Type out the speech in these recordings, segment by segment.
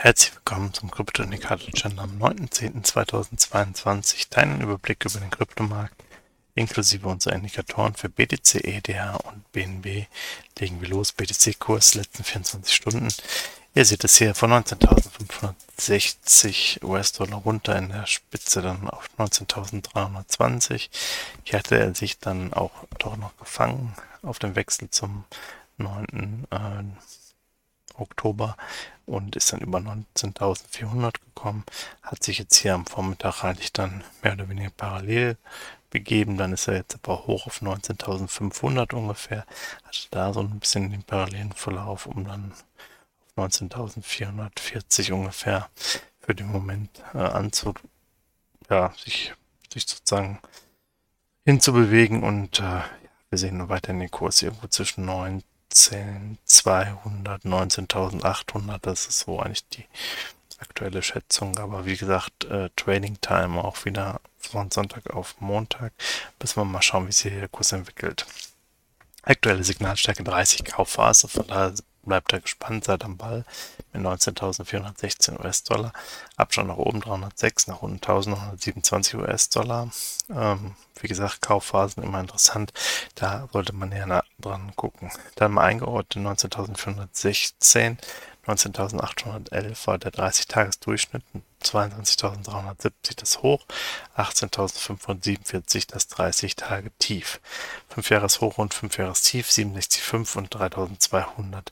Herzlich willkommen zum Krypto-Indikator-Channel am 9.10.2022. Deinen Überblick über den Kryptomarkt inklusive unserer Indikatoren für BTC, EDH und BNB legen wir los. BTC-Kurs letzten 24 Stunden. Ihr seht es hier von 19.560 US-Dollar runter in der Spitze dann auf 19.320. Hier hatte er sich dann auch doch noch gefangen auf dem Wechsel zum 9. Oktober und ist dann über 19.400 gekommen, hat sich jetzt hier am Vormittag eigentlich dann mehr oder weniger parallel begeben, dann ist er jetzt aber hoch auf 19.500 ungefähr, hatte da so ein bisschen den parallelen Verlauf, um dann auf 19.440 ungefähr für den Moment äh, anzu, ja, sich, sich sozusagen hinzubewegen. Und äh, wir sehen weiter in den Kurs irgendwo zwischen 9 19.200, 19.800, das ist so eigentlich die aktuelle Schätzung. Aber wie gesagt, äh, Trading Time auch wieder von Sonntag auf Montag. Müssen wir mal schauen, wie sich der Kurs entwickelt. Aktuelle Signalstärke 30 Kaufphase, von daher bleibt er gespannt, seid am Ball mit 19.416 US-Dollar. Abstand nach oben 306, nach unten 1.927 US-Dollar. Ähm, wie gesagt, Kaufphasen immer interessant. Da sollte man näher dran gucken. Dann mal eingeordnet 19.416, 19.811 war der 30-Tages-Durchschnitt, 22.370 das Hoch, 18.547 das 30-Tage-Tief. 5 Jahres Hoch und 5 Jahres Tief, 67,5 und 3.200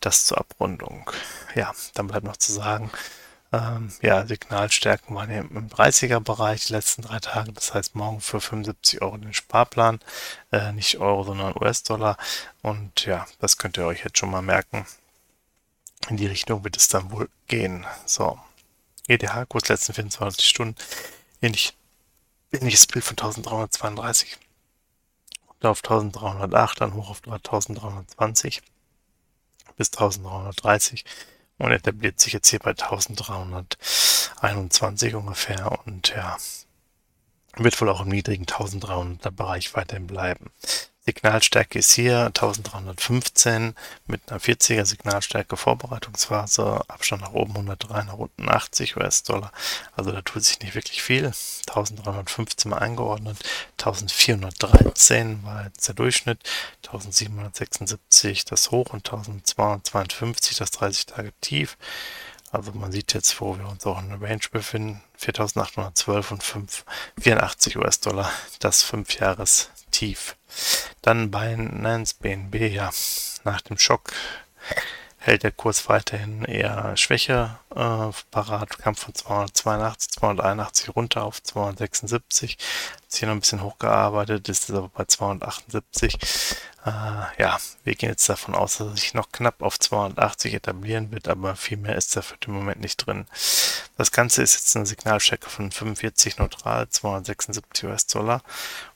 das zur Abrundung. Ja, dann bleibt noch zu sagen, ähm, ja, Signalstärken waren im 30er-Bereich die letzten drei Tage. Das heißt, morgen für 75 Euro den Sparplan. Äh, nicht Euro, sondern US-Dollar. Und ja, das könnt ihr euch jetzt schon mal merken. In die Richtung wird es dann wohl gehen. So. EDH-Kurs letzten 24 Stunden. Ähnlich, ähnliches Bild von 1332 auf 1308, dann hoch auf 1320 bis 1330 und etabliert sich jetzt hier bei 1321 ungefähr und ja, wird wohl auch im niedrigen 1300er Bereich weiterhin bleiben. Signalstärke ist hier 1315 mit einer 40er Signalstärke Vorbereitungsphase, Abstand nach oben 103, nach unten 80 US-Dollar. Also da tut sich nicht wirklich viel. 1315 mal eingeordnet, 1413 war jetzt der Durchschnitt, 1776 das Hoch und 1252 das 30 Tage Tief. Also man sieht jetzt, wo wir uns auch in der Range befinden. 4812 und 5, 84 US-Dollar, das 5 Jahres Tief. Dann Binance BNB, ja, nach dem Schock hält der Kurs weiterhin eher Schwäche äh, parat, kam von 282, 281 runter auf 276, hat sich hier noch ein bisschen hochgearbeitet, ist aber bei 278. Äh, ja, wir gehen jetzt davon aus, dass er sich noch knapp auf 280 etablieren wird, aber viel mehr ist da für den Moment nicht drin. Das Ganze ist jetzt eine Signalstärke von 45 neutral, 276 US-Dollar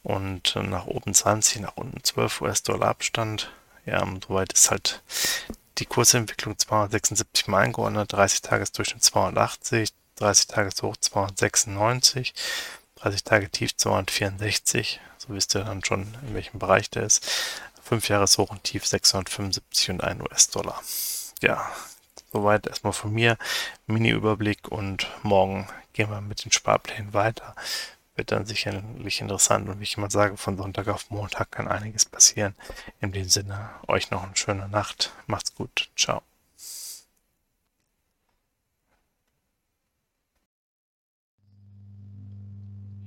und nach oben 20, nach unten 12 US-Dollar Abstand. Ja, soweit ist halt die Kursentwicklung 276 mal eingeordnet, 30 Tagesdurchschnitt 280, 30 Tageshoch 296, 30 Tage Tief 264, so wisst ihr dann schon, in welchem Bereich der ist. 5 Jahreshoch und Tief 675 und 1 US-Dollar. Ja, soweit erstmal von mir. Mini-Überblick und morgen gehen wir mit den Sparplänen weiter wird dann sicherlich interessant. Und wie ich immer sage, von Sonntag auf Montag kann einiges passieren. In dem Sinne, euch noch eine schöne Nacht. Macht's gut. Ciao.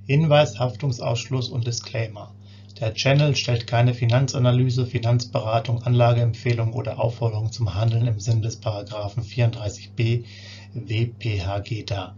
Hinweis, Haftungsausschluss und Disclaimer. Der Channel stellt keine Finanzanalyse, Finanzberatung, Anlageempfehlung oder Aufforderung zum Handeln im Sinn des Paragraphen 34b WPHG dar.